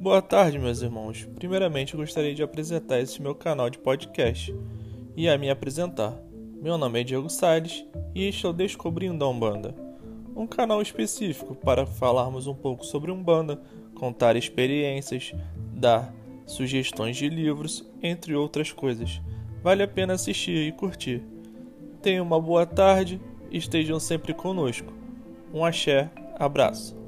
Boa tarde, meus irmãos. Primeiramente, gostaria de apresentar esse meu canal de podcast e a me apresentar. Meu nome é Diego Salles e estou Descobrindo a Umbanda, um canal específico para falarmos um pouco sobre Umbanda, contar experiências, dar sugestões de livros, entre outras coisas. Vale a pena assistir e curtir. Tenham uma boa tarde e estejam sempre conosco. Um axé, abraço.